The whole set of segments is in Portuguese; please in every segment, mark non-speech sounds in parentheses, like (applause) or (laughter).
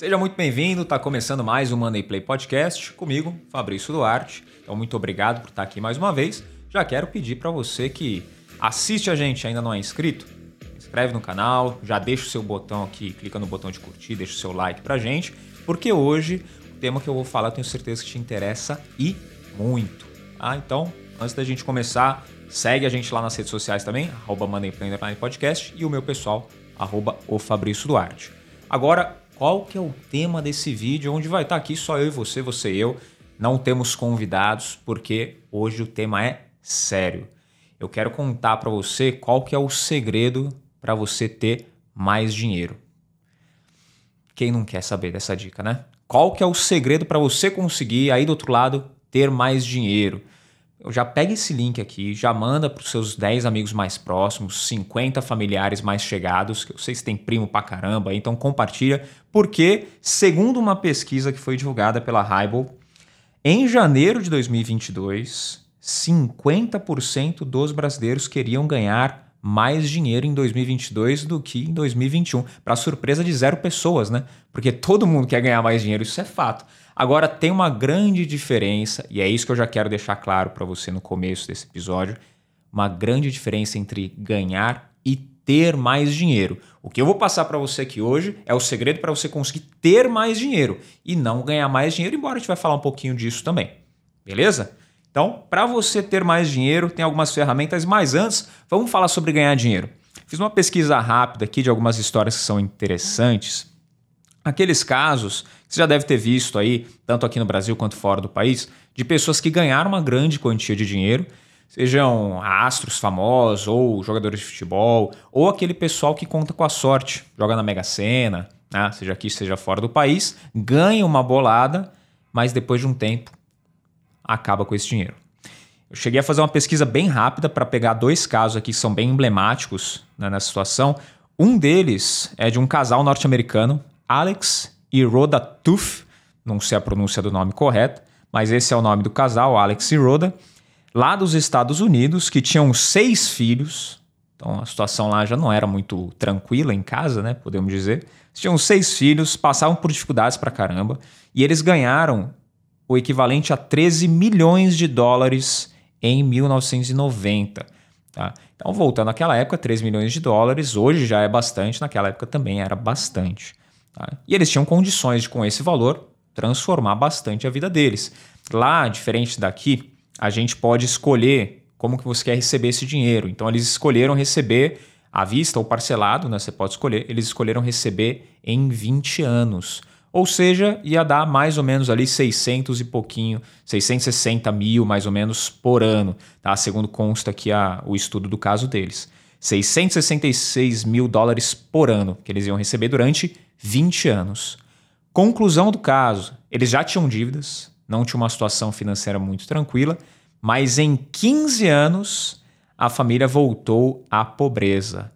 Seja muito bem-vindo, está começando mais um Money Play Podcast comigo, Fabrício Duarte. Então, muito obrigado por estar aqui mais uma vez. Já quero pedir para você que assiste a gente ainda não é inscrito, inscreve no canal, já deixa o seu botão aqui, clica no botão de curtir, deixa o seu like pra gente, porque hoje o tema que eu vou falar eu tenho certeza que te interessa e muito. Ah, então, antes da gente começar, segue a gente lá nas redes sociais também, arroba Podcast e o meu pessoal, arroba o Fabrício Duarte. Agora, qual que é o tema desse vídeo, onde vai estar aqui só eu e você, você e eu. Não temos convidados, porque hoje o tema é sério. Eu quero contar para você qual que é o segredo para você ter mais dinheiro. Quem não quer saber dessa dica, né? Qual que é o segredo para você conseguir aí do outro lado ter mais dinheiro? Já pega esse link aqui, já manda para os seus 10 amigos mais próximos, 50 familiares mais chegados, que eu sei que tem primo pra caramba, então compartilha, porque, segundo uma pesquisa que foi divulgada pela Hybel, em janeiro de 2022, 50% dos brasileiros queriam ganhar mais dinheiro em 2022 do que em 2021, para surpresa de zero pessoas, né? Porque todo mundo quer ganhar mais dinheiro, isso é fato. Agora tem uma grande diferença, e é isso que eu já quero deixar claro para você no começo desse episódio, uma grande diferença entre ganhar e ter mais dinheiro. O que eu vou passar para você aqui hoje é o segredo para você conseguir ter mais dinheiro e não ganhar mais dinheiro, embora a gente vai falar um pouquinho disso também. Beleza? Então, para você ter mais dinheiro, tem algumas ferramentas, mas antes, vamos falar sobre ganhar dinheiro. Fiz uma pesquisa rápida aqui de algumas histórias que são interessantes. Aqueles casos que você já deve ter visto aí, tanto aqui no Brasil quanto fora do país, de pessoas que ganharam uma grande quantia de dinheiro, sejam astros famosos, ou jogadores de futebol, ou aquele pessoal que conta com a sorte, joga na Mega Sena, né? seja aqui, seja fora do país, ganha uma bolada, mas depois de um tempo acaba com esse dinheiro. Eu cheguei a fazer uma pesquisa bem rápida para pegar dois casos aqui que são bem emblemáticos né, nessa situação. Um deles é de um casal norte-americano, Alex e Rhoda Tuff, não sei a pronúncia do nome correto, mas esse é o nome do casal, Alex e Rhoda, lá dos Estados Unidos, que tinham seis filhos. Então a situação lá já não era muito tranquila em casa, né? Podemos dizer. tinham seis filhos, passavam por dificuldades pra caramba, e eles ganharam o equivalente a 13 milhões de dólares em 1990. Tá? Então, voltando àquela época, 3 milhões de dólares, hoje já é bastante, naquela época também era bastante. Tá? E eles tinham condições de, com esse valor, transformar bastante a vida deles. Lá, diferente daqui, a gente pode escolher como que você quer receber esse dinheiro. Então, eles escolheram receber à vista ou parcelado, né? você pode escolher, eles escolheram receber em 20 anos. Ou seja, ia dar mais ou menos ali 600 e pouquinho, 660 mil mais ou menos por ano, tá? segundo consta aqui a, o estudo do caso deles. 666 mil dólares por ano que eles iam receber durante 20 anos. Conclusão do caso: eles já tinham dívidas, não tinham uma situação financeira muito tranquila, mas em 15 anos a família voltou à pobreza.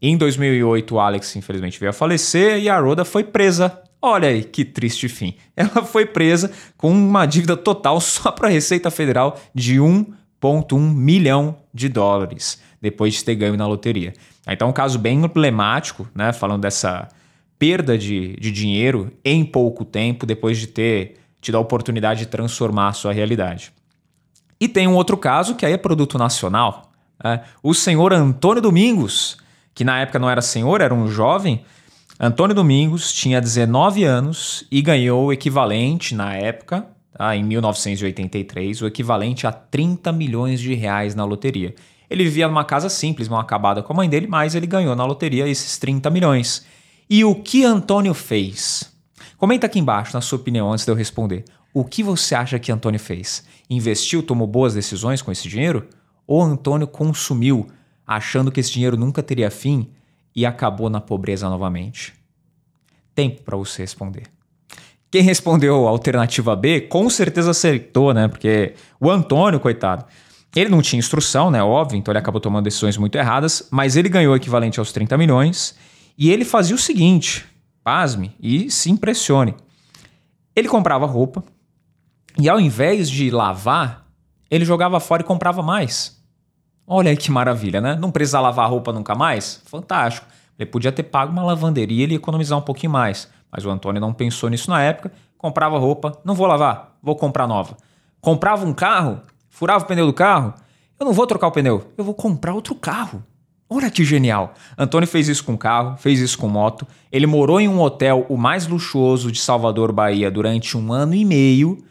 Em 2008, o Alex infelizmente veio a falecer e a Rhoda foi presa Olha aí que triste fim. (laughs) Ela foi presa com uma dívida total (laughs) só para a Receita Federal de 1,1 milhão de dólares, depois de ter ganho na loteria. Então, um caso bem emblemático, né? Falando dessa perda de, de dinheiro em pouco tempo, depois de ter tido a oportunidade de transformar a sua realidade. E tem um outro caso que aí é produto nacional. Né? O senhor Antônio Domingos, que na época não era senhor, era um jovem Antônio Domingos tinha 19 anos e ganhou o equivalente, na época, tá, em 1983, o equivalente a 30 milhões de reais na loteria. Ele vivia numa casa simples, mal acabada com a mãe dele, mas ele ganhou na loteria esses 30 milhões. E o que Antônio fez? Comenta aqui embaixo, na sua opinião, antes de eu responder. O que você acha que Antônio fez? Investiu, tomou boas decisões com esse dinheiro? Ou Antônio consumiu, achando que esse dinheiro nunca teria fim e acabou na pobreza novamente? Tempo para você responder. Quem respondeu a alternativa B, com certeza acertou, né? Porque o Antônio, coitado, ele não tinha instrução, né? Óbvio, então ele acabou tomando decisões muito erradas, mas ele ganhou o equivalente aos 30 milhões e ele fazia o seguinte: pasme e se impressione. Ele comprava roupa e ao invés de lavar, ele jogava fora e comprava mais. Olha aí que maravilha, né? Não precisa lavar a roupa nunca mais? Fantástico. Ele podia ter pago uma lavanderia e economizar um pouquinho mais. Mas o Antônio não pensou nisso na época, comprava roupa, não vou lavar, vou comprar nova. Comprava um carro, furava o pneu do carro, eu não vou trocar o pneu, eu vou comprar outro carro. Olha que genial! Antônio fez isso com carro, fez isso com moto. Ele morou em um hotel, o mais luxuoso de Salvador, Bahia, durante um ano e meio.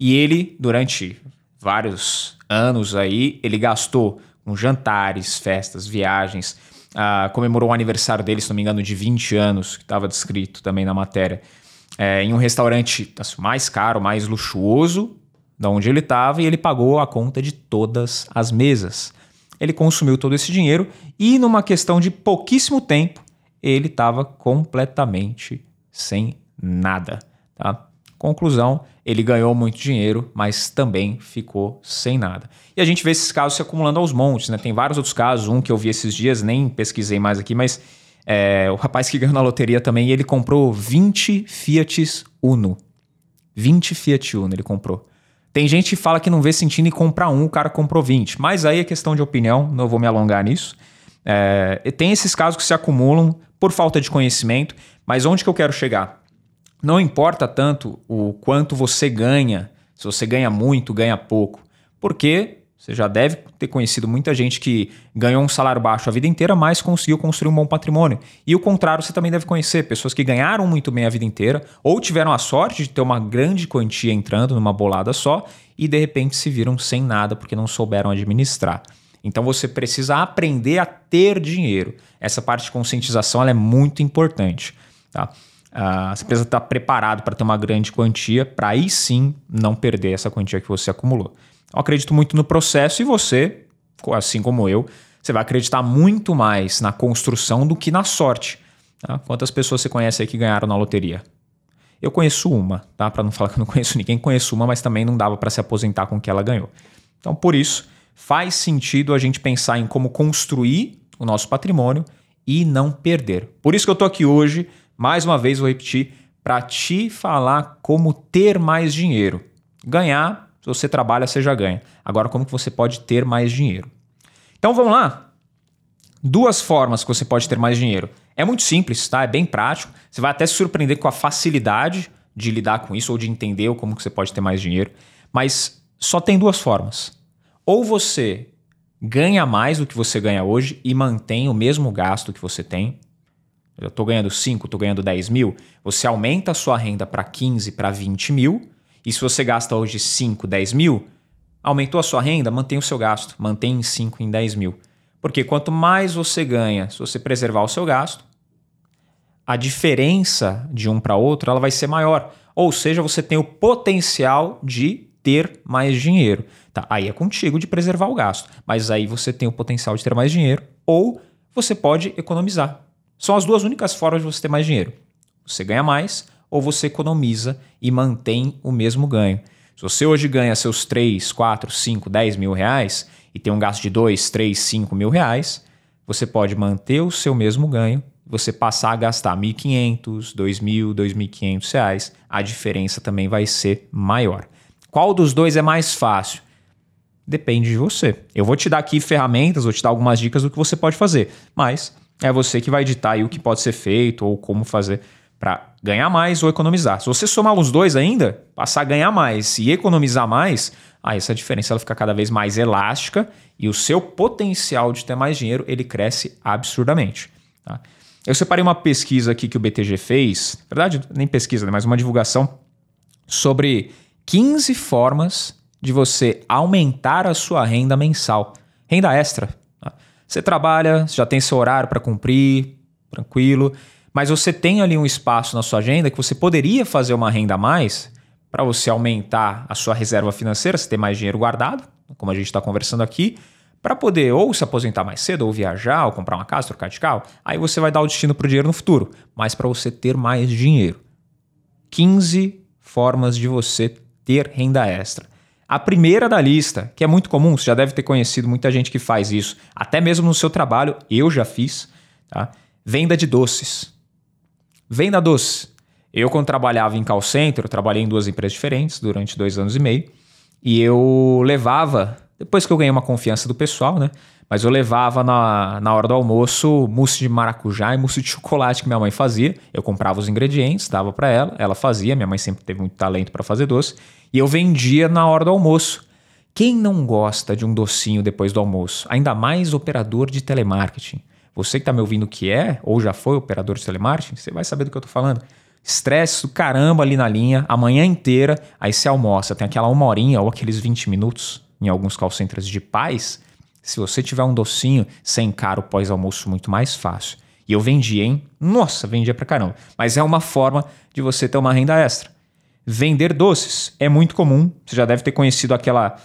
E ele, durante vários anos aí, ele gastou com jantares, festas, viagens. Uh, comemorou o aniversário dele, se não me engano, de 20 anos, que estava descrito também na matéria, é, em um restaurante assim, mais caro, mais luxuoso, da onde ele estava, e ele pagou a conta de todas as mesas. Ele consumiu todo esse dinheiro e, numa questão de pouquíssimo tempo, ele estava completamente sem nada. Tá? Conclusão, ele ganhou muito dinheiro, mas também ficou sem nada. E a gente vê esses casos se acumulando aos montes, né? Tem vários outros casos, um que eu vi esses dias, nem pesquisei mais aqui, mas é, o rapaz que ganhou na loteria também, ele comprou 20 Fiat Uno. 20 Fiat Uno ele comprou. Tem gente que fala que não vê sentido em comprar um, o cara comprou 20. Mas aí é questão de opinião, não vou me alongar nisso. É, tem esses casos que se acumulam por falta de conhecimento, mas onde que eu quero chegar? não importa tanto o quanto você ganha, se você ganha muito, ganha pouco, porque você já deve ter conhecido muita gente que ganhou um salário baixo a vida inteira, mas conseguiu construir um bom patrimônio. E o contrário você também deve conhecer, pessoas que ganharam muito bem a vida inteira ou tiveram a sorte de ter uma grande quantia entrando numa bolada só e de repente se viram sem nada porque não souberam administrar. Então você precisa aprender a ter dinheiro. Essa parte de conscientização é muito importante. Tá? Uh, você precisa estar preparado para ter uma grande quantia, para aí sim não perder essa quantia que você acumulou. Eu acredito muito no processo e você, assim como eu, você vai acreditar muito mais na construção do que na sorte. Tá? Quantas pessoas você conhece aí que ganharam na loteria? Eu conheço uma, tá? Para não (laughs) falar que eu não conheço ninguém, conheço uma, mas também não dava para se aposentar com o que ela ganhou. Então, por isso, faz sentido a gente pensar em como construir o nosso patrimônio e não perder. Por isso que eu estou aqui hoje mais uma vez vou repetir, para te falar como ter mais dinheiro. Ganhar, se você trabalha, você já ganha. Agora, como que você pode ter mais dinheiro? Então vamos lá. Duas formas que você pode ter mais dinheiro. É muito simples, tá? É bem prático. Você vai até se surpreender com a facilidade de lidar com isso ou de entender como que você pode ter mais dinheiro. Mas só tem duas formas. Ou você ganha mais do que você ganha hoje e mantém o mesmo gasto que você tem, eu estou ganhando 5, estou ganhando 10 mil, você aumenta a sua renda para 15, para 20 mil, e se você gasta hoje 5, 10 mil, aumentou a sua renda, mantém o seu gasto, mantém em 5, em 10 mil. Porque quanto mais você ganha, se você preservar o seu gasto, a diferença de um para outro ela vai ser maior. Ou seja, você tem o potencial de ter mais dinheiro. Tá, aí é contigo de preservar o gasto. Mas aí você tem o potencial de ter mais dinheiro ou você pode economizar. São as duas únicas formas de você ter mais dinheiro. Você ganha mais ou você economiza e mantém o mesmo ganho. Se você hoje ganha seus 3, 4, 5, 10 mil reais e tem um gasto de 2, 3, 5 mil reais, você pode manter o seu mesmo ganho, você passar a gastar 1.500, 2.000, 2.500 reais, a diferença também vai ser maior. Qual dos dois é mais fácil? Depende de você. Eu vou te dar aqui ferramentas, vou te dar algumas dicas do que você pode fazer, mas é você que vai editar aí o que pode ser feito ou como fazer para ganhar mais ou economizar. Se você somar os dois ainda, passar a ganhar mais e economizar mais, aí essa diferença ela fica cada vez mais elástica e o seu potencial de ter mais dinheiro ele cresce absurdamente. Tá? Eu separei uma pesquisa aqui que o BTG fez, na verdade nem pesquisa, né, mas uma divulgação sobre 15 formas de você aumentar a sua renda mensal, renda extra, você trabalha, já tem seu horário para cumprir, tranquilo, mas você tem ali um espaço na sua agenda que você poderia fazer uma renda a mais para você aumentar a sua reserva financeira, você ter mais dinheiro guardado, como a gente está conversando aqui, para poder ou se aposentar mais cedo, ou viajar, ou comprar uma casa, trocar de carro. Aí você vai dar o destino para o dinheiro no futuro, mas para você ter mais dinheiro. 15 formas de você ter renda extra. A primeira da lista, que é muito comum, você já deve ter conhecido muita gente que faz isso, até mesmo no seu trabalho, eu já fiz, tá? Venda de doces. Venda doce. Eu, quando trabalhava em call center, trabalhei em duas empresas diferentes durante dois anos e meio, e eu levava depois que eu ganhei uma confiança do pessoal, né? Mas eu levava na, na hora do almoço mousse de maracujá e mousse de chocolate que minha mãe fazia. Eu comprava os ingredientes, dava para ela, ela fazia. Minha mãe sempre teve muito talento para fazer doce. E eu vendia na hora do almoço. Quem não gosta de um docinho depois do almoço? Ainda mais operador de telemarketing. Você que está me ouvindo que é, ou já foi operador de telemarketing, você vai saber do que eu estou falando. Estresse do caramba ali na linha, a manhã inteira, aí você almoça, tem aquela uma horinha ou aqueles 20 minutos em alguns call centers de paz se você tiver um docinho, sem caro pós-almoço muito mais fácil. E eu vendia, hein? Nossa, vendia pra caramba. Mas é uma forma de você ter uma renda extra. Vender doces é muito comum. Você já deve ter conhecido aquela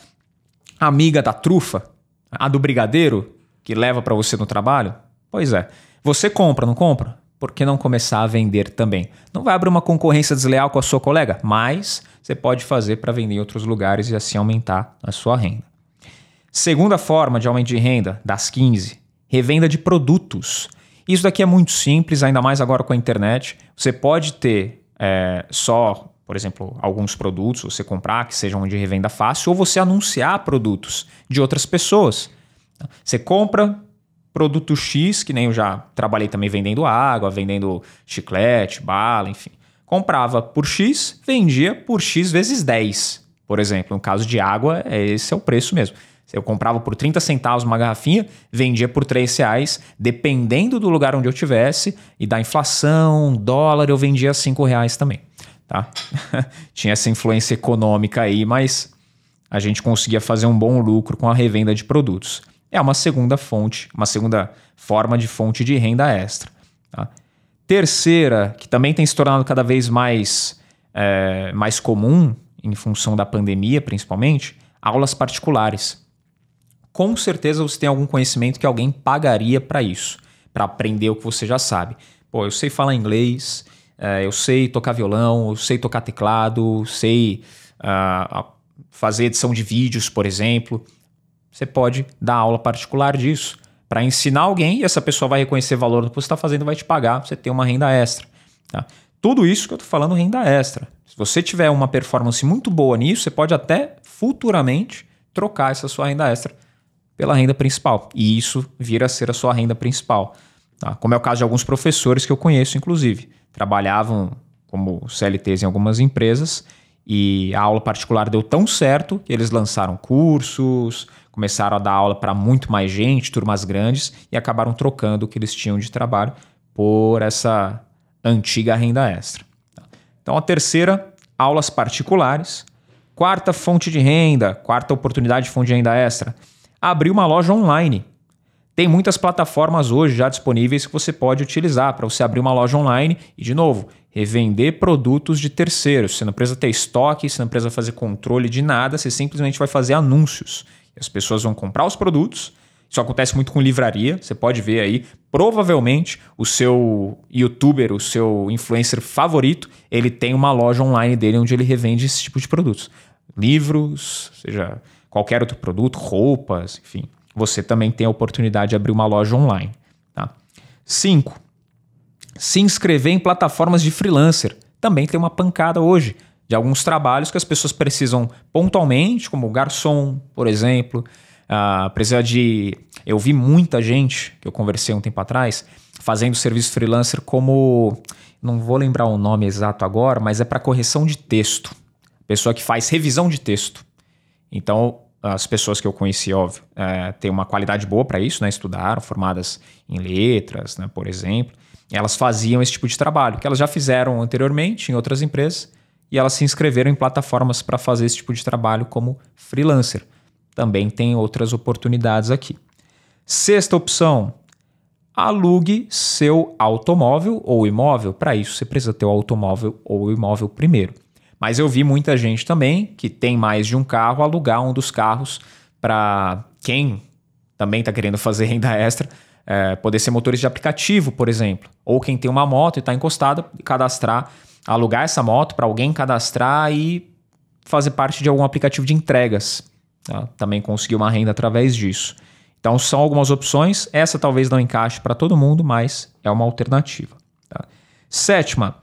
amiga da trufa, a do brigadeiro, que leva para você no trabalho. Pois é. Você compra, não compra? Por que não começar a vender também? Não vai abrir uma concorrência desleal com a sua colega, mas você pode fazer para vender em outros lugares e assim aumentar a sua renda. Segunda forma de aumento de renda, das 15, revenda de produtos. Isso daqui é muito simples, ainda mais agora com a internet. Você pode ter é, só, por exemplo, alguns produtos, você comprar que sejam de revenda fácil, ou você anunciar produtos de outras pessoas. Você compra produto X, que nem eu já trabalhei também vendendo água, vendendo chiclete, bala, enfim. Comprava por X, vendia por X vezes 10, por exemplo. No caso de água, esse é o preço mesmo. Eu comprava por 30 centavos uma garrafinha, vendia por 3 reais, dependendo do lugar onde eu tivesse, e da inflação, dólar, eu vendia 5 reais também. Tá? (laughs) Tinha essa influência econômica aí, mas a gente conseguia fazer um bom lucro com a revenda de produtos. É uma segunda fonte, uma segunda forma de fonte de renda extra. Tá? Terceira, que também tem se tornado cada vez mais, é, mais comum, em função da pandemia principalmente, aulas particulares com certeza você tem algum conhecimento que alguém pagaria para isso, para aprender o que você já sabe. Pô, eu sei falar inglês, é, eu sei tocar violão, eu sei tocar teclado, sei uh, fazer edição de vídeos, por exemplo. Você pode dar aula particular disso para ensinar alguém e essa pessoa vai reconhecer o valor do que você está fazendo vai te pagar, você ter uma renda extra. Tá? Tudo isso que eu estou falando, renda extra. Se você tiver uma performance muito boa nisso, você pode até futuramente trocar essa sua renda extra pela renda principal. E isso vira a ser a sua renda principal. Tá? Como é o caso de alguns professores que eu conheço, inclusive. Trabalhavam como CLTs em algumas empresas e a aula particular deu tão certo que eles lançaram cursos, começaram a dar aula para muito mais gente, turmas grandes, e acabaram trocando o que eles tinham de trabalho por essa antiga renda extra. Tá? Então, a terceira, aulas particulares. Quarta fonte de renda, quarta oportunidade de fonte de renda extra abrir uma loja online. Tem muitas plataformas hoje já disponíveis que você pode utilizar para você abrir uma loja online e, de novo, revender produtos de terceiros. Você não precisa ter estoque, você não precisa fazer controle de nada, você simplesmente vai fazer anúncios. As pessoas vão comprar os produtos. Isso acontece muito com livraria. Você pode ver aí, provavelmente o seu youtuber, o seu influencer favorito, ele tem uma loja online dele onde ele revende esse tipo de produtos. Livros, seja qualquer outro produto, roupas, enfim, você também tem a oportunidade de abrir uma loja online. Tá? Cinco, se inscrever em plataformas de freelancer. Também tem uma pancada hoje de alguns trabalhos que as pessoas precisam pontualmente, como garçom, por exemplo. Uh, precisa de. Eu vi muita gente que eu conversei um tempo atrás fazendo serviço freelancer como. Não vou lembrar o nome exato agora, mas é para correção de texto. Pessoa que faz revisão de texto. Então, as pessoas que eu conheci, óbvio, é, têm uma qualidade boa para isso, né? Estudaram, formadas em letras, né, por exemplo. Elas faziam esse tipo de trabalho, que elas já fizeram anteriormente em outras empresas, e elas se inscreveram em plataformas para fazer esse tipo de trabalho como freelancer. Também tem outras oportunidades aqui. Sexta opção, alugue seu automóvel ou imóvel. Para isso, você precisa ter o automóvel ou o imóvel primeiro. Mas eu vi muita gente também que tem mais de um carro alugar um dos carros para quem também está querendo fazer (laughs) renda extra, é, poder ser motorista de aplicativo, por exemplo. Ou quem tem uma moto e está encostado, cadastrar, alugar essa moto para alguém cadastrar e fazer parte de algum aplicativo de entregas. Tá? Também conseguir uma renda através disso. Então são algumas opções. Essa talvez não encaixe para todo mundo, mas é uma alternativa. Tá? Sétima,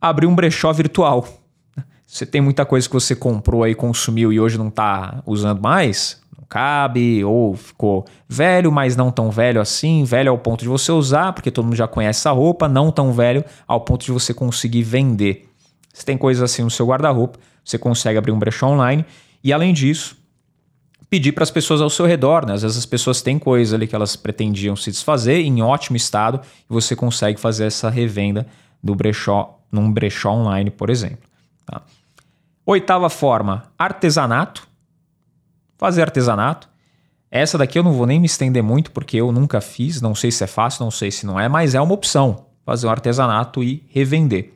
abrir um brechó virtual. (laughs) Você tem muita coisa que você comprou aí, consumiu e hoje não está usando mais, cabe, ou ficou velho, mas não tão velho assim, velho ao ponto de você usar, porque todo mundo já conhece essa roupa, não tão velho ao ponto de você conseguir vender. Se tem coisas assim no seu guarda-roupa, você consegue abrir um brechó online e além disso, pedir para as pessoas ao seu redor, né? Às vezes as pessoas têm coisas ali que elas pretendiam se desfazer em ótimo estado e você consegue fazer essa revenda do brechó num brechó online, por exemplo. Tá? Oitava forma, artesanato. Fazer artesanato. Essa daqui eu não vou nem me estender muito porque eu nunca fiz, não sei se é fácil, não sei se não é, mas é uma opção fazer um artesanato e revender.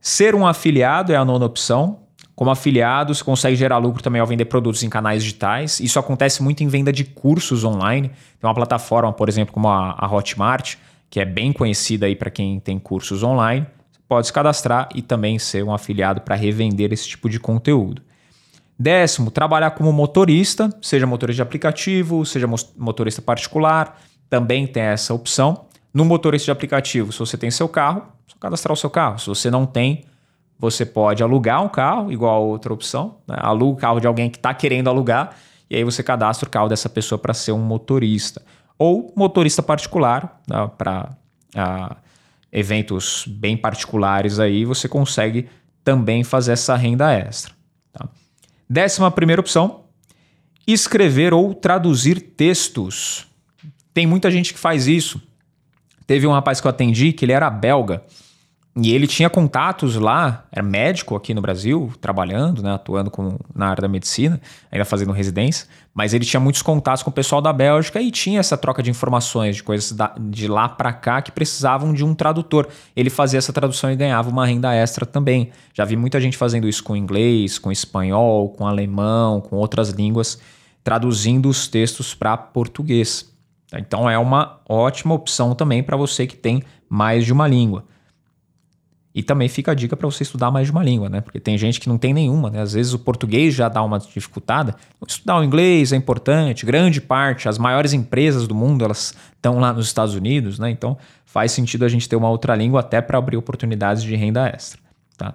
Ser um afiliado é a nona opção. Como afiliado, você consegue gerar lucro também ao vender produtos em canais digitais. Isso acontece muito em venda de cursos online. Tem uma plataforma, por exemplo, como a, Hotmart, que é bem conhecida aí para quem tem cursos online. Você pode se cadastrar e também ser um afiliado para revender esse tipo de conteúdo. Décimo, trabalhar como motorista, seja motorista de aplicativo, seja motorista particular, também tem essa opção. No motorista de aplicativo, se você tem seu carro, só cadastrar o seu carro. Se você não tem, você pode alugar um carro, igual a outra opção. Né? Aluga o carro de alguém que está querendo alugar e aí você cadastra o carro dessa pessoa para ser um motorista. Ou motorista particular, né? para uh, eventos bem particulares aí, você consegue também fazer essa renda extra. Décima primeira opção, escrever ou traduzir textos. Tem muita gente que faz isso. Teve um rapaz que eu atendi que ele era belga. E ele tinha contatos lá, era médico aqui no Brasil, trabalhando, né, atuando com, na área da medicina, ainda fazendo residência, mas ele tinha muitos contatos com o pessoal da Bélgica e tinha essa troca de informações, de coisas da, de lá para cá que precisavam de um tradutor. Ele fazia essa tradução e ganhava uma renda extra também. Já vi muita gente fazendo isso com inglês, com espanhol, com alemão, com outras línguas, traduzindo os textos para português. Então é uma ótima opção também para você que tem mais de uma língua. E também fica a dica para você estudar mais de uma língua, né? Porque tem gente que não tem nenhuma, né? Às vezes o português já dá uma dificultada. Estudar o inglês é importante, grande parte, as maiores empresas do mundo, elas estão lá nos Estados Unidos, né? Então faz sentido a gente ter uma outra língua até para abrir oportunidades de renda extra, tá?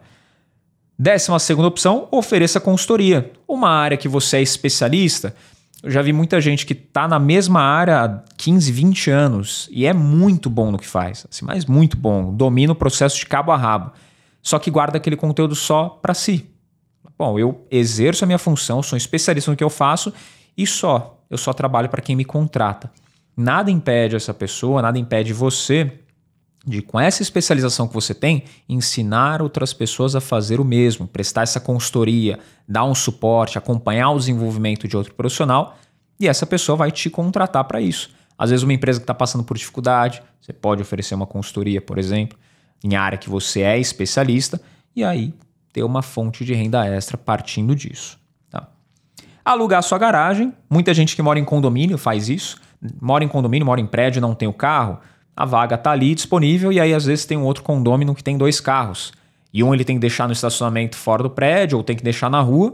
Décima segunda opção, ofereça consultoria. Uma área que você é especialista, eu já vi muita gente que está na mesma área há 15, 20 anos e é muito bom no que faz, assim, mas muito bom, domina o processo de cabo a rabo, só que guarda aquele conteúdo só para si. Bom, eu exerço a minha função, sou especialista no que eu faço e só, eu só trabalho para quem me contrata. Nada impede essa pessoa, nada impede você de, com essa especialização que você tem, ensinar outras pessoas a fazer o mesmo, prestar essa consultoria, dar um suporte, acompanhar o desenvolvimento de outro profissional e essa pessoa vai te contratar para isso. Às vezes, uma empresa que está passando por dificuldade, você pode oferecer uma consultoria, por exemplo, em área que você é especialista e aí ter uma fonte de renda extra partindo disso. Tá? Alugar sua garagem, muita gente que mora em condomínio faz isso, mora em condomínio, mora em prédio, não tem o carro a vaga está ali disponível e aí às vezes tem um outro condômino que tem dois carros. E um ele tem que deixar no estacionamento fora do prédio ou tem que deixar na rua.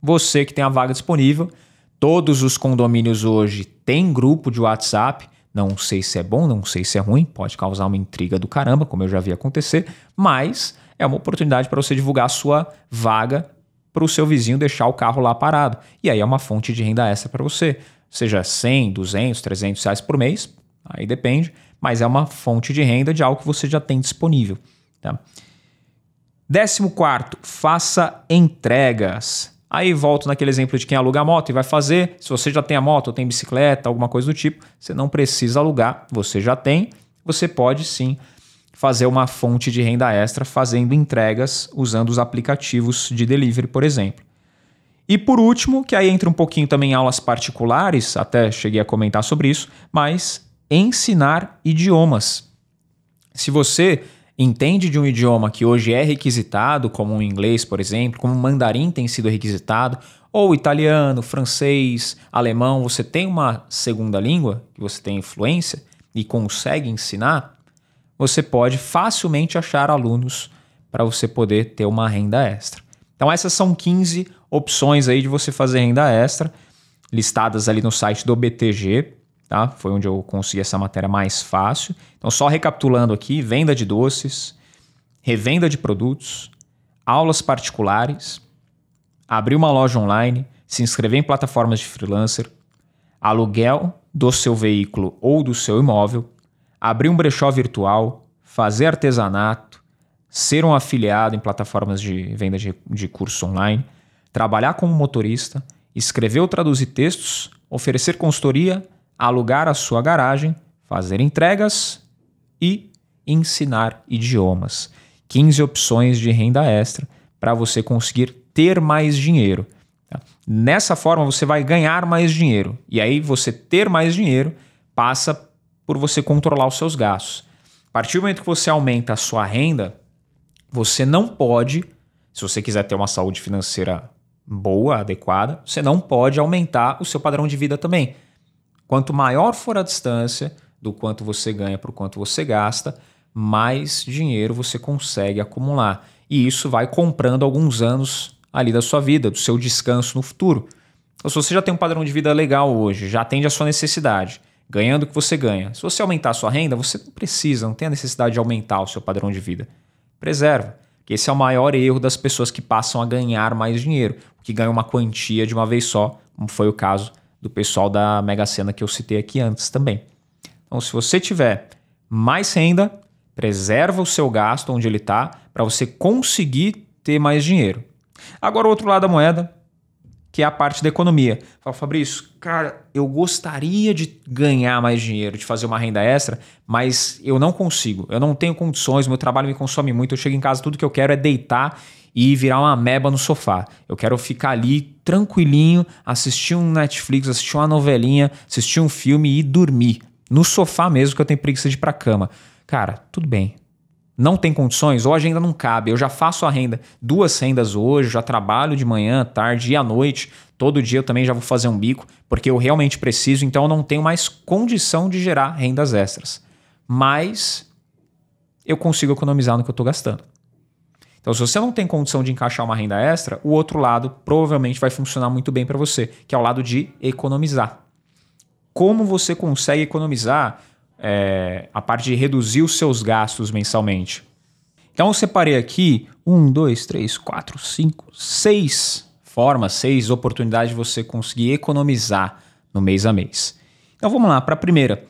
Você que tem a vaga disponível. Todos os condomínios hoje têm grupo de WhatsApp. Não sei se é bom, não sei se é ruim, pode causar uma intriga do caramba, como eu já vi acontecer, mas é uma oportunidade para você divulgar a sua vaga para o seu vizinho deixar o carro lá parado. E aí é uma fonte de renda extra para você. Seja 100, 200, 300 reais por mês, aí depende mas é uma fonte de renda de algo que você já tem disponível. Tá? Décimo quarto, faça entregas. Aí volto naquele exemplo de quem aluga a moto e vai fazer. Se você já tem a moto ou tem bicicleta, alguma coisa do tipo, você não precisa alugar, você já tem. Você pode sim fazer uma fonte de renda extra fazendo entregas usando os aplicativos de delivery, por exemplo. E por último, que aí entra um pouquinho também em aulas particulares, até cheguei a comentar sobre isso, mas ensinar idiomas. Se você entende de um idioma que hoje é requisitado, como o inglês, por exemplo, como o mandarim tem sido requisitado, ou italiano, francês, alemão, você tem uma segunda língua que você tem influência e consegue ensinar, você pode facilmente achar alunos para você poder ter uma renda extra. Então essas são 15 opções aí de você fazer renda extra, listadas ali no site do BTG. Tá? Foi onde eu consegui essa matéria mais fácil. Então, só recapitulando aqui: venda de doces, revenda de produtos, aulas particulares, abrir uma loja online, se inscrever em plataformas de freelancer, aluguel do seu veículo ou do seu imóvel, abrir um brechó virtual, fazer artesanato, ser um afiliado em plataformas de venda de, de curso online, trabalhar como motorista, escrever ou traduzir textos, oferecer consultoria, alugar a sua garagem, fazer entregas e ensinar idiomas. 15 opções de renda extra para você conseguir ter mais dinheiro. Tá? Nessa forma, você vai ganhar mais dinheiro. E aí, você ter mais dinheiro passa por você controlar os seus gastos. A partir do momento que você aumenta a sua renda, você não pode, se você quiser ter uma saúde financeira boa, adequada, você não pode aumentar o seu padrão de vida também. Quanto maior for a distância do quanto você ganha para o quanto você gasta, mais dinheiro você consegue acumular. E isso vai comprando alguns anos ali da sua vida, do seu descanso no futuro. Então, se você já tem um padrão de vida legal hoje, já atende a sua necessidade, ganhando o que você ganha, se você aumentar a sua renda, você não precisa, não tem a necessidade de aumentar o seu padrão de vida. Preserva. Que esse é o maior erro das pessoas que passam a ganhar mais dinheiro, que ganham uma quantia de uma vez só, como foi o caso do pessoal da Mega Sena que eu citei aqui antes também. Então, se você tiver mais renda, preserva o seu gasto onde ele está para você conseguir ter mais dinheiro. Agora, o outro lado da moeda, que é a parte da economia. Fala, Fabrício, cara, eu gostaria de ganhar mais dinheiro, de fazer uma renda extra, mas eu não consigo. Eu não tenho condições, meu trabalho me consome muito. Eu chego em casa, tudo que eu quero é deitar e virar uma meba no sofá. Eu quero ficar ali tranquilinho, assistir um Netflix, assistir uma novelinha, assistir um filme e dormir. No sofá mesmo, que eu tenho preguiça de ir pra cama. Cara, tudo bem não tem condições ou a agenda não cabe, eu já faço a renda, duas rendas hoje, já trabalho de manhã, tarde e à noite, todo dia eu também já vou fazer um bico, porque eu realmente preciso, então eu não tenho mais condição de gerar rendas extras. Mas eu consigo economizar no que eu estou gastando. Então, se você não tem condição de encaixar uma renda extra, o outro lado provavelmente vai funcionar muito bem para você, que é o lado de economizar. Como você consegue economizar? é, a parte de reduzir os seus gastos mensalmente. Então eu separei aqui um, dois, três, quatro, cinco, seis formas, seis oportunidades de você conseguir economizar no mês a mês. Então vamos lá para a primeira.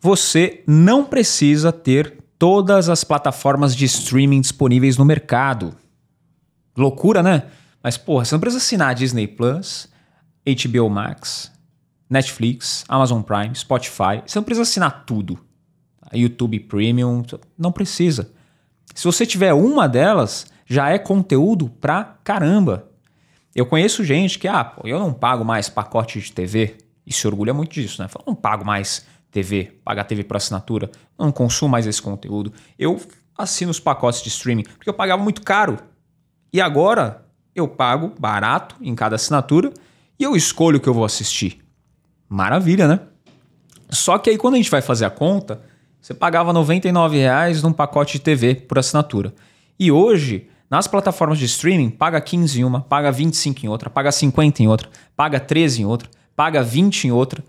Você não precisa ter todas as plataformas de streaming disponíveis no mercado. Loucura, né? Mas porra, você não precisa assinar Disney Plus, HBO Max, Netflix, Amazon Prime, Spotify. Você não precisa assinar tudo. YouTube Premium, não precisa. Se você tiver uma delas, já é conteúdo pra caramba. Eu conheço gente que, ah, eu não pago mais pacote de TV e se orgulha muito disso, né? Eu não pago mais TV, pagar TV por assinatura, não consumo mais esse conteúdo. Eu assino os pacotes de streaming porque eu pagava muito caro. E agora eu pago barato em cada assinatura e eu escolho o que eu vou assistir. Maravilha, né? Só que aí quando a gente vai fazer a conta, você pagava R$ 99,00 num pacote de TV por assinatura. E hoje, nas plataformas de streaming, paga 15 em uma, paga 25 em outra, paga 50 em outra, paga 13 em outra, paga 20 em outra.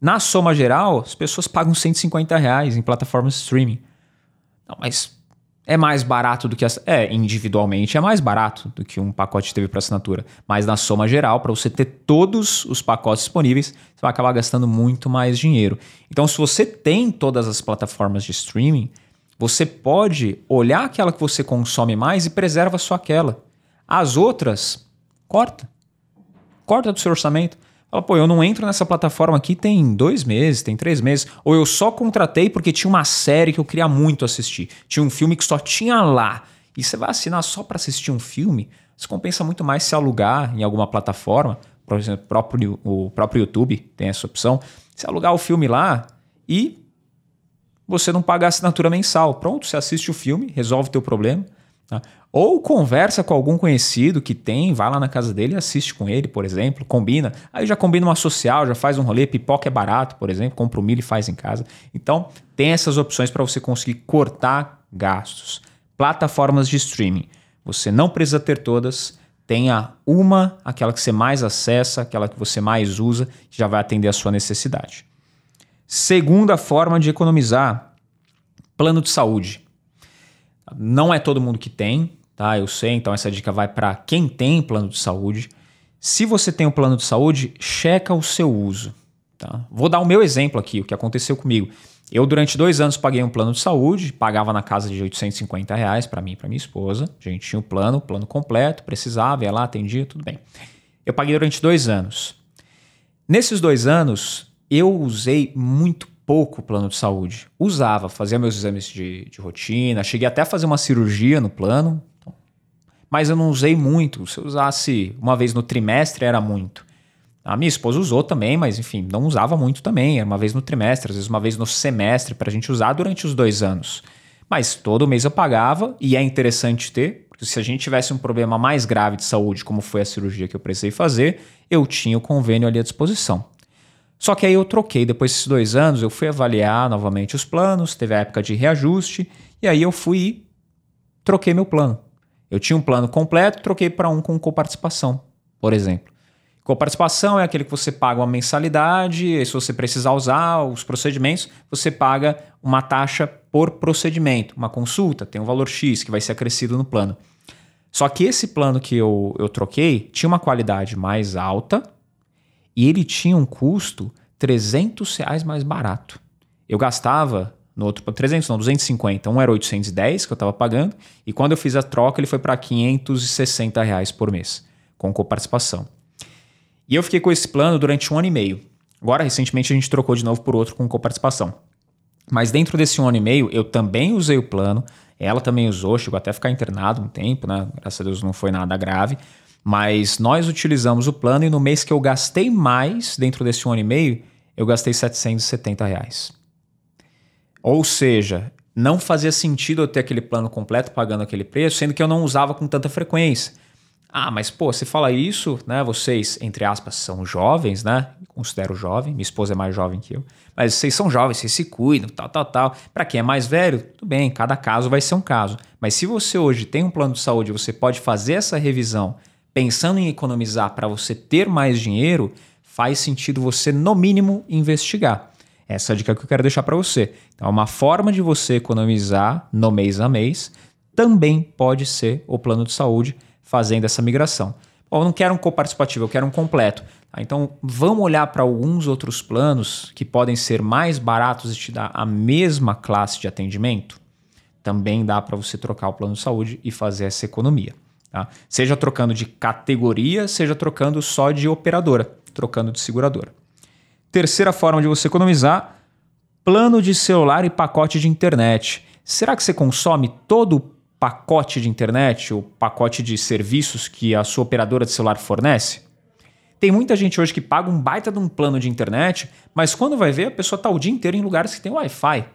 Na soma geral, as pessoas pagam 150 reais em plataformas de streaming. Não, mas é mais barato do que essa. É, individualmente é mais barato do que um pacote de TV para assinatura. Mas na soma geral, para você ter todos os pacotes disponíveis, você vai acabar gastando muito mais dinheiro. Então, se você tem todas as plataformas de streaming, você pode olhar aquela que você consome mais e preserva só aquela. As outras, corta. Corta do seu orçamento. Fala, pô, eu não entro nessa plataforma aqui tem dois meses, tem três meses. Ou eu só contratei porque tinha uma série que eu queria muito assistir. Tinha um filme que só tinha lá. E você vai assinar só para assistir um filme? Isso compensa muito mais se alugar em alguma plataforma. Por exemplo, próprio, o próprio YouTube tem essa opção. Se alugar o filme lá e você não paga a assinatura mensal. Pronto, você assiste o filme, resolve o teu problema. Tá? Ou conversa com algum conhecido que tem, vai lá na casa dele e assiste com ele, por exemplo, combina. Aí já combina uma social, já faz um rolê, pipoca é barato, por exemplo, compra o milho e faz em casa. Então, tem essas opções para você conseguir cortar gastos. Plataformas de streaming. Você não precisa ter todas, tenha uma, aquela que você mais acessa, aquela que você mais usa, que já vai atender a sua necessidade. Segunda forma de economizar: plano de saúde. Não é todo mundo que tem, tá? Eu sei, então essa dica vai para quem tem plano de saúde. Se você tem um plano de saúde, checa o seu uso. Tá? Vou dar o meu exemplo aqui, o que aconteceu comigo. Eu, durante dois anos, paguei um plano de saúde, pagava na casa de 850 reais para mim e para minha esposa. A gente tinha o um plano, plano completo, precisava, ia lá, atendia, tudo bem. Eu paguei durante dois anos. Nesses dois anos, eu usei muito pouco plano de saúde. Usava, fazia meus exames de, de rotina, cheguei até a fazer uma cirurgia no plano, mas eu não usei muito. Se eu usasse uma vez no trimestre, era muito. A minha esposa usou também, mas enfim, não usava muito também. Era uma vez no trimestre, às vezes uma vez no semestre, para a gente usar durante os dois anos. Mas todo mês eu pagava, e é interessante ter, porque se a gente tivesse um problema mais grave de saúde, como foi a cirurgia que eu precisei fazer, eu tinha o convênio ali à disposição. Só que aí eu troquei, depois desses dois anos, eu fui avaliar novamente os planos, teve a época de reajuste, e aí eu fui e troquei meu plano. Eu tinha um plano completo, troquei para um com coparticipação, por exemplo. Coparticipação é aquele que você paga uma mensalidade, e se você precisar usar os procedimentos, você paga uma taxa por procedimento. Uma consulta tem um valor X que vai ser acrescido no plano. Só que esse plano que eu, eu troquei tinha uma qualidade mais alta e ele tinha um custo 300 reais mais barato. Eu gastava no outro, 300 não, 250. Um era 810 que eu estava pagando. E quando eu fiz a troca, ele foi para 560 reais por mês, com coparticipação. E eu fiquei com esse plano durante um ano e meio. Agora, recentemente, a gente trocou de novo por outro com coparticipação. Mas dentro desse um ano e meio, eu também usei o plano. Ela também usou, chegou até a ficar internado um tempo, né? Graças a Deus não foi nada grave. Mas nós utilizamos o plano e no mês que eu gastei mais dentro desse um ano e meio, eu gastei 770 reais. Ou seja, não fazia sentido eu ter aquele plano completo pagando aquele preço, sendo que eu não usava com tanta frequência. Ah, mas pô, você fala isso, né? Vocês, entre aspas, são jovens, né? Considero jovem, minha esposa é mais jovem que eu. Mas vocês são jovens, vocês se cuidam, tal, tal, tal. Para quem é mais velho, tudo bem, cada caso vai ser um caso. Mas se você hoje tem um plano de saúde, você pode fazer essa revisão pensando em economizar para você ter mais dinheiro, faz sentido você, no mínimo, investigar. Essa é a dica que eu quero deixar para você. Então, uma forma de você economizar no mês a mês também pode ser o plano de saúde fazendo essa migração. Eu não quero um coparticipativo, eu quero um completo. Tá? Então, vamos olhar para alguns outros planos que podem ser mais baratos e te dar a mesma classe de atendimento. Também dá para você trocar o plano de saúde e fazer essa economia. Tá? Seja trocando de categoria, seja trocando só de operadora, trocando de seguradora. Terceira forma de você economizar: plano de celular e pacote de internet. Será que você consome todo o pacote de internet, o pacote de serviços que a sua operadora de celular fornece? Tem muita gente hoje que paga um baita de um plano de internet, mas quando vai ver, a pessoa está o dia inteiro em lugares que tem Wi-Fi.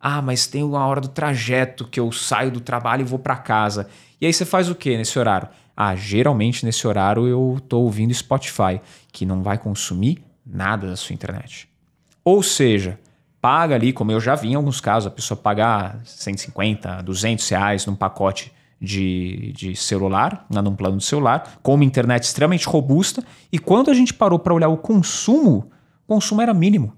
Ah, mas tem uma hora do trajeto que eu saio do trabalho e vou para casa. E aí você faz o que nesse horário? Ah, geralmente nesse horário eu estou ouvindo Spotify, que não vai consumir nada da sua internet. Ou seja, paga ali, como eu já vi em alguns casos, a pessoa pagar 150, 200 reais num pacote de, de celular, num plano de celular, com uma internet extremamente robusta, e quando a gente parou para olhar o consumo, o consumo era mínimo.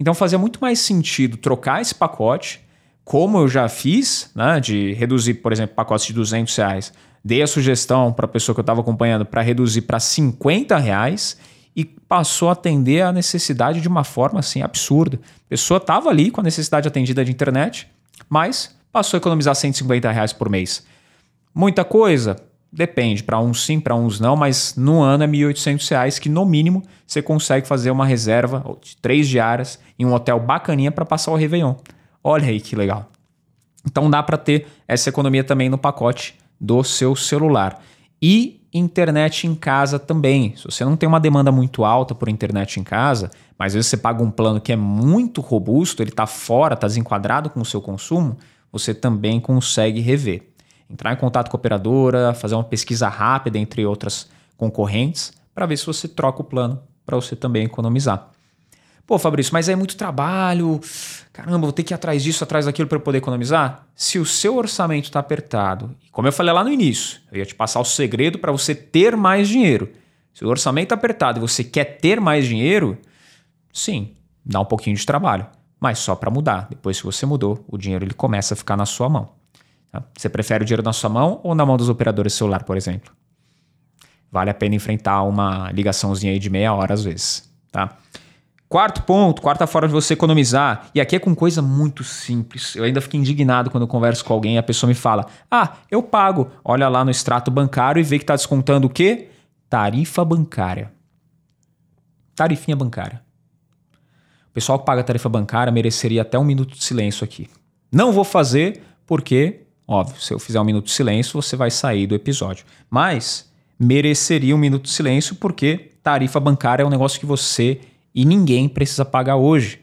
Então fazia muito mais sentido trocar esse pacote, como eu já fiz, né, de reduzir, por exemplo, pacotes de 200 reais. Dei a sugestão para a pessoa que eu estava acompanhando para reduzir para 50 reais e passou a atender a necessidade de uma forma assim absurda. A pessoa estava ali com a necessidade atendida de internet, mas passou a economizar 150 reais por mês. Muita coisa? Depende, para uns sim, para uns não, mas no ano é 1.800 reais que no mínimo você consegue fazer uma reserva de três diárias em um hotel bacaninha para passar o Réveillon. Olha aí que legal. Então dá para ter essa economia também no pacote do seu celular. E internet em casa também. Se você não tem uma demanda muito alta por internet em casa, mas às vezes você paga um plano que é muito robusto, ele está fora, está desenquadrado com o seu consumo, você também consegue rever. Entrar em contato com a operadora, fazer uma pesquisa rápida entre outras concorrentes, para ver se você troca o plano para você também economizar. Pô, Fabrício, mas é muito trabalho. Caramba, vou ter que ir atrás disso, atrás daquilo para poder economizar? Se o seu orçamento está apertado, como eu falei lá no início, eu ia te passar o segredo para você ter mais dinheiro. Se o orçamento está apertado e você quer ter mais dinheiro, sim, dá um pouquinho de trabalho, mas só para mudar. Depois que você mudou, o dinheiro ele começa a ficar na sua mão. Tá? Você prefere o dinheiro na sua mão ou na mão dos operadores celular, por exemplo? vale a pena enfrentar uma ligaçãozinha aí de meia hora às vezes, tá? Quarto ponto, quarta forma de você economizar, e aqui é com coisa muito simples. Eu ainda fico indignado quando eu converso com alguém e a pessoa me fala: Ah, eu pago. Olha lá no extrato bancário e vê que está descontando o quê? Tarifa bancária. Tarifinha bancária. O pessoal que paga tarifa bancária mereceria até um minuto de silêncio aqui. Não vou fazer porque, óbvio, se eu fizer um minuto de silêncio, você vai sair do episódio. Mas mereceria um minuto de silêncio porque tarifa bancária é um negócio que você e ninguém precisa pagar hoje.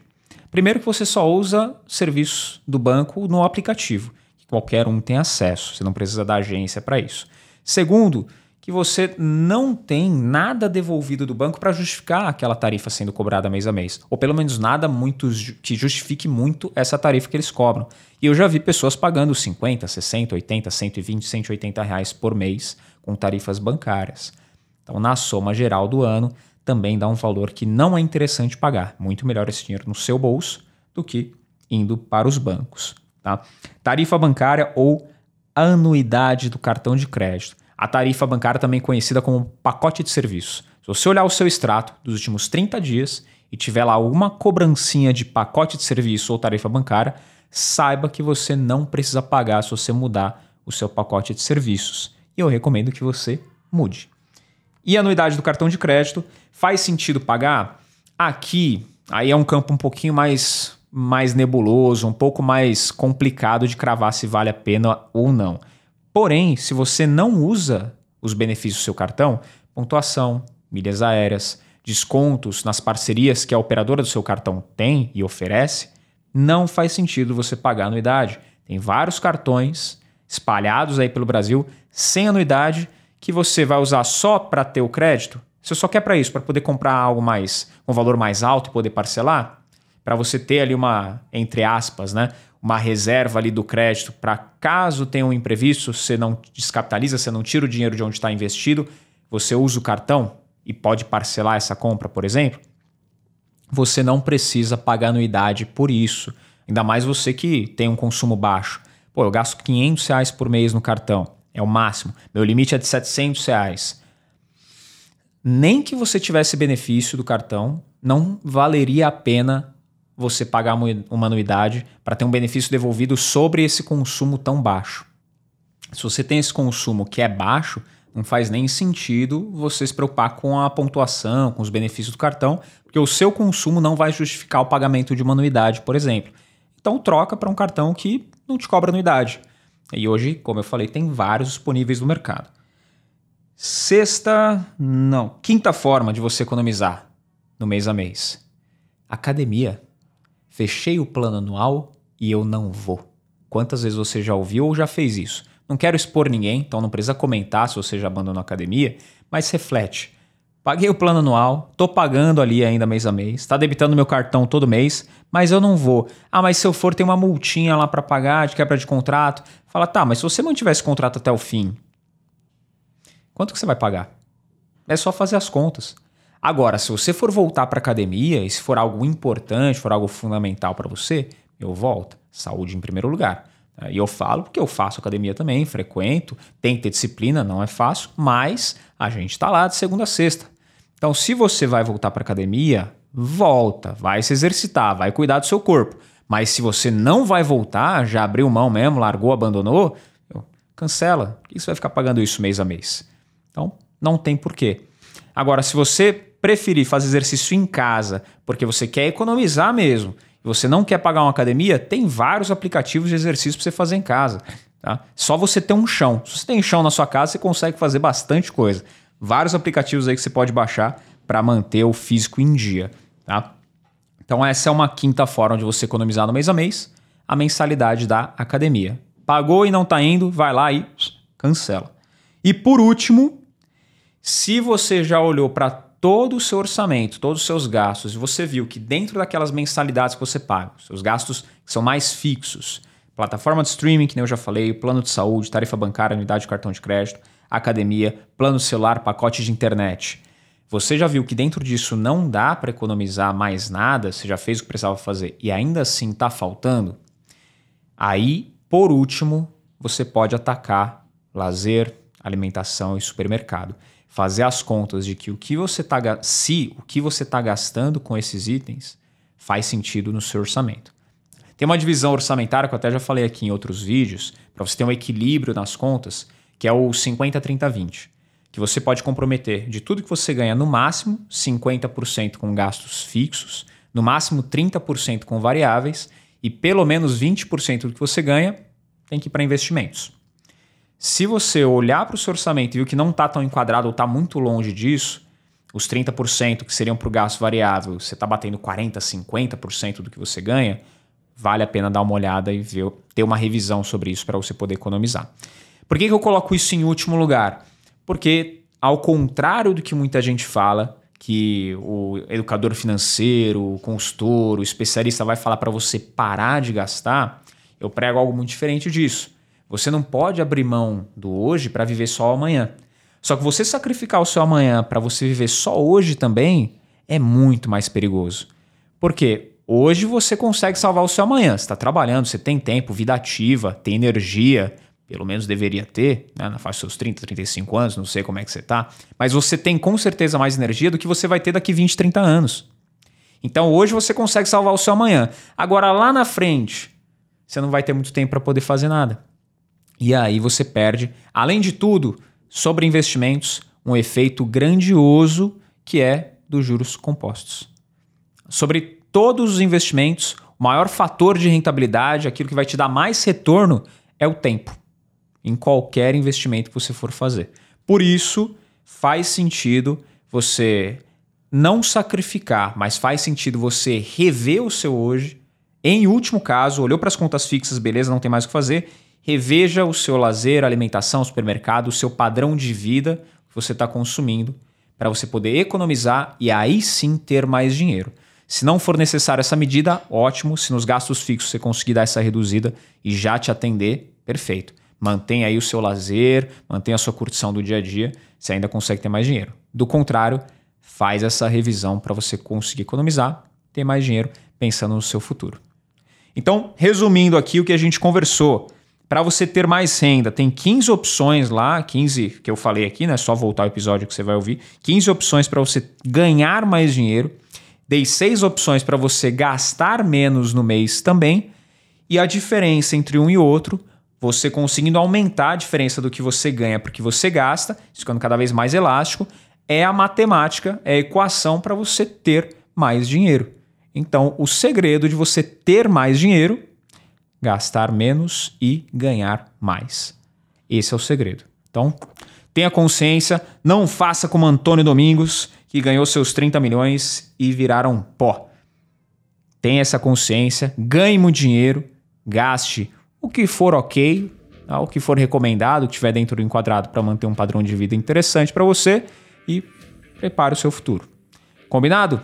Primeiro que você só usa serviços do banco no aplicativo, que qualquer um tem acesso, você não precisa da agência para isso. Segundo, que você não tem nada devolvido do banco para justificar aquela tarifa sendo cobrada mês a mês, ou pelo menos nada muito que justifique muito essa tarifa que eles cobram. E eu já vi pessoas pagando 50, 60, 80, 120, 180 reais por mês com tarifas bancárias. Então, na soma geral do ano, também dá um valor que não é interessante pagar. Muito melhor esse dinheiro no seu bolso do que indo para os bancos. Tá? Tarifa bancária ou anuidade do cartão de crédito. A tarifa bancária também conhecida como pacote de serviços. Se você olhar o seu extrato dos últimos 30 dias e tiver lá alguma cobrancinha de pacote de serviço ou tarifa bancária, saiba que você não precisa pagar se você mudar o seu pacote de serviços. E eu recomendo que você mude. E anuidade do cartão de crédito, faz sentido pagar? Aqui, aí é um campo um pouquinho mais, mais nebuloso, um pouco mais complicado de cravar se vale a pena ou não. Porém, se você não usa os benefícios do seu cartão, pontuação, milhas aéreas, descontos nas parcerias que a operadora do seu cartão tem e oferece, não faz sentido você pagar anuidade. Tem vários cartões espalhados aí pelo Brasil sem anuidade que você vai usar só para ter o crédito, você só quer para isso, para poder comprar algo mais com um valor mais alto e poder parcelar, para você ter ali uma, entre aspas, né, uma reserva ali do crédito para caso tenha um imprevisto, você não descapitaliza, você não tira o dinheiro de onde está investido, você usa o cartão e pode parcelar essa compra, por exemplo, você não precisa pagar anuidade por isso. Ainda mais você que tem um consumo baixo. Pô, eu gasto 500 reais por mês no cartão. É o máximo. Meu limite é de 700 reais. Nem que você tivesse benefício do cartão, não valeria a pena você pagar uma anuidade para ter um benefício devolvido sobre esse consumo tão baixo. Se você tem esse consumo que é baixo, não faz nem sentido você se preocupar com a pontuação, com os benefícios do cartão, porque o seu consumo não vai justificar o pagamento de uma anuidade, por exemplo. Então troca para um cartão que não te cobra anuidade. E hoje, como eu falei, tem vários disponíveis no mercado. Sexta, não, quinta forma de você economizar no mês a mês. Academia. Fechei o plano anual e eu não vou. Quantas vezes você já ouviu ou já fez isso? Não quero expor ninguém, então não precisa comentar se você já abandonou a academia, mas reflete. Paguei o plano anual, tô pagando ali ainda mês a mês, está debitando meu cartão todo mês, mas eu não vou. Ah, mas se eu for, tem uma multinha lá para pagar de quebra de contrato. Fala, tá, mas se você mantiver esse contrato até o fim, quanto que você vai pagar? É só fazer as contas. Agora, se você for voltar para academia e se for algo importante, for algo fundamental para você, eu volto. Saúde em primeiro lugar. E eu falo porque eu faço academia também, frequento, tem que ter disciplina, não é fácil, mas a gente está lá de segunda a sexta. Então, se você vai voltar para academia, volta, vai se exercitar, vai cuidar do seu corpo. Mas se você não vai voltar, já abriu mão mesmo, largou, abandonou, cancela. Por que você vai ficar pagando isso mês a mês? Então, não tem porquê. Agora, se você preferir fazer exercício em casa, porque você quer economizar mesmo, e você não quer pagar uma academia, tem vários aplicativos de exercício para você fazer em casa. Tá? Só você ter um chão. Se você tem chão na sua casa, você consegue fazer bastante coisa vários aplicativos aí que você pode baixar para manter o físico em dia, tá? Então essa é uma quinta forma de você economizar no mês a mês, a mensalidade da academia. Pagou e não está indo, vai lá e cancela. E por último, se você já olhou para todo o seu orçamento, todos os seus gastos, e você viu que dentro daquelas mensalidades que você paga, seus gastos são mais fixos, plataforma de streaming, que nem eu já falei, plano de saúde, tarifa bancária, unidade de cartão de crédito, academia, plano celular, pacote de internet. Você já viu que dentro disso não dá para economizar mais nada, você já fez o que precisava fazer e ainda assim está faltando? Aí, por último, você pode atacar lazer, alimentação e supermercado. fazer as contas de que o que você tá se o que você está gastando com esses itens faz sentido no seu orçamento. Tem uma divisão orçamentária que eu até já falei aqui em outros vídeos, para você ter um equilíbrio nas contas, que é o 50 30 20, que você pode comprometer de tudo que você ganha no máximo 50% com gastos fixos, no máximo 30% com variáveis e pelo menos 20% do que você ganha tem que ir para investimentos. Se você olhar para o seu orçamento e viu que não está tão enquadrado ou está muito longe disso, os 30% que seriam para o gasto variável, você está batendo 40%, 50% do que você ganha, vale a pena dar uma olhada e ver, ter uma revisão sobre isso para você poder economizar. Por que, que eu coloco isso em último lugar? Porque, ao contrário do que muita gente fala, que o educador financeiro, o consultor, o especialista vai falar para você parar de gastar, eu prego algo muito diferente disso. Você não pode abrir mão do hoje para viver só amanhã. Só que você sacrificar o seu amanhã para você viver só hoje também é muito mais perigoso. Porque hoje você consegue salvar o seu amanhã. Você está trabalhando, você tem tempo, vida ativa, tem energia, pelo menos deveria ter, né? na faixa dos seus 30, 35 anos, não sei como é que você está, mas você tem com certeza mais energia do que você vai ter daqui 20, 30 anos. Então hoje você consegue salvar o seu amanhã. Agora lá na frente, você não vai ter muito tempo para poder fazer nada. E aí você perde, além de tudo, sobre investimentos, um efeito grandioso que é dos juros compostos. Sobre todos os investimentos, o maior fator de rentabilidade, aquilo que vai te dar mais retorno, é o tempo, em qualquer investimento que você for fazer. Por isso, faz sentido você não sacrificar, mas faz sentido você rever o seu hoje. Em último caso, olhou para as contas fixas, beleza, não tem mais o que fazer, Reveja o seu lazer, alimentação, supermercado, o seu padrão de vida que você está consumindo para você poder economizar e aí sim ter mais dinheiro. Se não for necessária essa medida, ótimo. Se nos gastos fixos você conseguir dar essa reduzida e já te atender, perfeito. Mantenha aí o seu lazer, mantenha a sua curtição do dia a dia, você ainda consegue ter mais dinheiro. Do contrário, faz essa revisão para você conseguir economizar, ter mais dinheiro pensando no seu futuro. Então, resumindo aqui o que a gente conversou, para você ter mais renda, tem 15 opções lá, 15 que eu falei aqui, né? Só voltar o episódio que você vai ouvir. 15 opções para você ganhar mais dinheiro. Dei seis opções para você gastar menos no mês também. E a diferença entre um e outro, você conseguindo aumentar a diferença do que você ganha para o que você gasta, ficando cada vez mais elástico, é a matemática, é a equação para você ter mais dinheiro. Então, o segredo de você ter mais dinheiro gastar menos e ganhar mais. Esse é o segredo. Então, tenha consciência, não faça como Antônio Domingos, que ganhou seus 30 milhões e viraram pó. Tenha essa consciência, ganhe muito dinheiro, gaste o que for ok, tá? o que for recomendado, o que estiver dentro do enquadrado para manter um padrão de vida interessante para você e prepare o seu futuro. Combinado?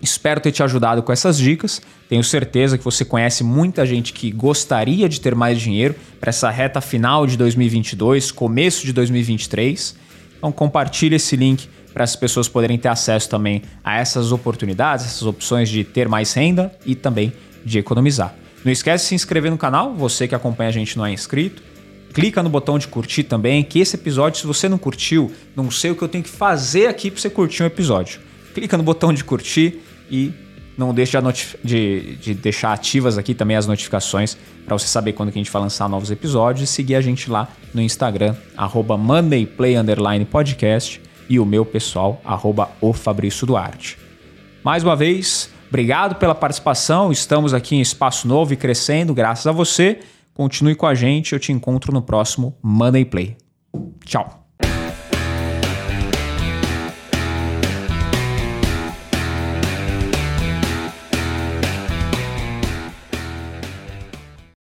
Espero ter te ajudado com essas dicas. Tenho certeza que você conhece muita gente que gostaria de ter mais dinheiro para essa reta final de 2022, começo de 2023. Então compartilhe esse link para as pessoas poderem ter acesso também a essas oportunidades, essas opções de ter mais renda e também de economizar. Não esquece de se inscrever no canal, você que acompanha a gente não é inscrito. Clica no botão de curtir também, que esse episódio, se você não curtiu, não sei o que eu tenho que fazer aqui para você curtir um episódio. Clica no botão de curtir e não deixe de, de, deixar ativas aqui também as notificações para você saber quando que a gente vai lançar novos episódios e seguir a gente lá no Instagram, arroba Podcast e o meu pessoal, arroba o Fabrício Duarte. Mais uma vez, obrigado pela participação. Estamos aqui em espaço novo e crescendo, graças a você. Continue com a gente, eu te encontro no próximo Money Play. Tchau.